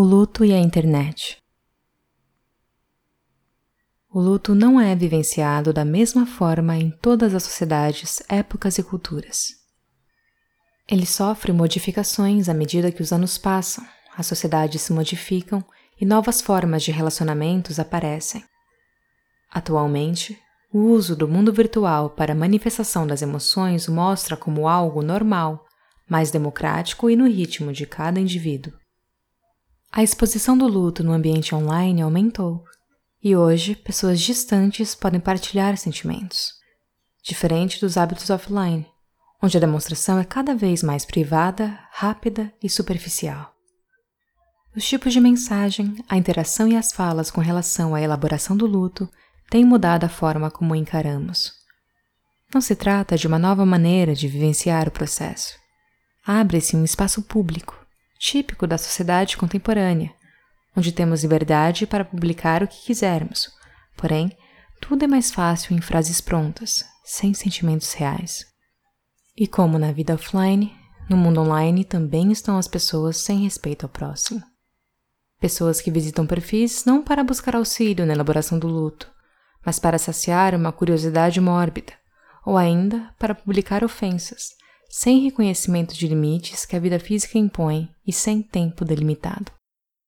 O luto e a internet. O luto não é vivenciado da mesma forma em todas as sociedades, épocas e culturas. Ele sofre modificações à medida que os anos passam, as sociedades se modificam e novas formas de relacionamentos aparecem. Atualmente, o uso do mundo virtual para a manifestação das emoções mostra como algo normal, mais democrático e no ritmo de cada indivíduo. A exposição do luto no ambiente online aumentou, e hoje pessoas distantes podem partilhar sentimentos, diferente dos hábitos offline, onde a demonstração é cada vez mais privada, rápida e superficial. Os tipos de mensagem, a interação e as falas com relação à elaboração do luto têm mudado a forma como encaramos. Não se trata de uma nova maneira de vivenciar o processo. Abre-se um espaço público, típico da sociedade contemporânea, onde temos liberdade para publicar o que quisermos, porém, tudo é mais fácil em frases prontas, sem sentimentos reais. E como na vida offline, no mundo online também estão as pessoas sem respeito ao próximo. Pessoas que visitam perfis não para buscar auxílio na elaboração do luto, mas para saciar uma curiosidade mórbida, ou ainda para publicar ofensas, sem reconhecimento de limites que a vida física impõe e sem tempo delimitado.